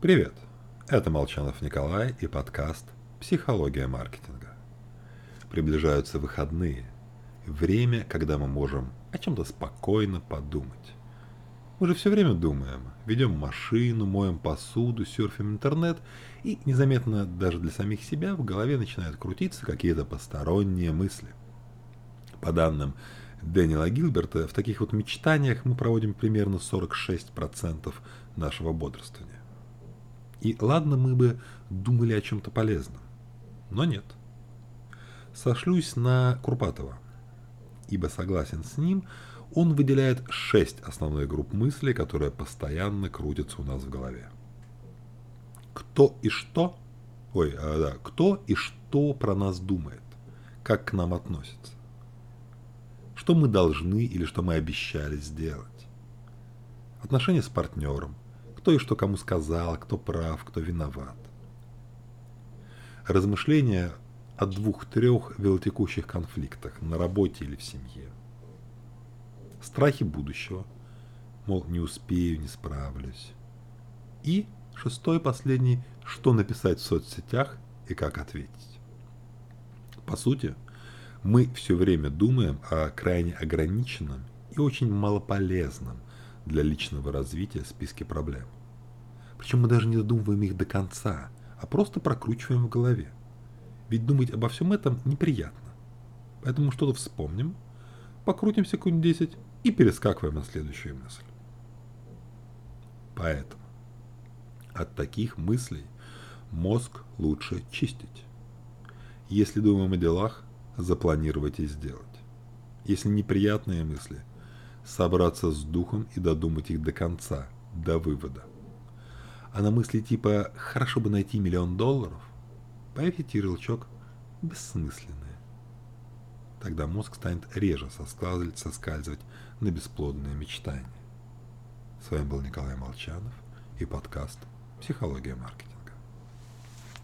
Привет! Это Молчанов Николай и подкаст «Психология маркетинга». Приближаются выходные. Время, когда мы можем о чем-то спокойно подумать. Мы же все время думаем, ведем машину, моем посуду, серфим интернет, и незаметно даже для самих себя в голове начинают крутиться какие-то посторонние мысли. По данным Дэниела Гилберта, в таких вот мечтаниях мы проводим примерно 46% нашего бодрствования. И ладно, мы бы думали о чем-то полезном. Но нет. Сошлюсь на Курпатова, ибо согласен с ним, он выделяет шесть основных групп мыслей, которые постоянно крутятся у нас в голове. Кто и что, ой, а, да, кто и что про нас думает, как к нам относится, что мы должны или что мы обещали сделать, отношения с партнером, кто и что кому сказал, кто прав, кто виноват. Размышления о двух-трех велотекущих конфликтах на работе или в семье. Страхи будущего, мол, не успею, не справлюсь. И шестой последний, что написать в соцсетях и как ответить. По сути, мы все время думаем о крайне ограниченном и очень малополезном для личного развития списке проблем. Причем мы даже не додумываем их до конца, а просто прокручиваем в голове. Ведь думать обо всем этом неприятно. Поэтому что-то вспомним, покрутим секунд 10 и перескакиваем на следующую мысль. Поэтому от таких мыслей мозг лучше чистить. Если думаем о делах, запланировать и сделать. Если неприятные мысли, собраться с духом и додумать их до конца, до вывода. А на мысли типа «хорошо бы найти миллион долларов» поверьте ярлычок «бессмысленные». Тогда мозг станет реже соскальзывать, на бесплодные мечтания. С вами был Николай Молчанов и подкаст «Психология маркетинга».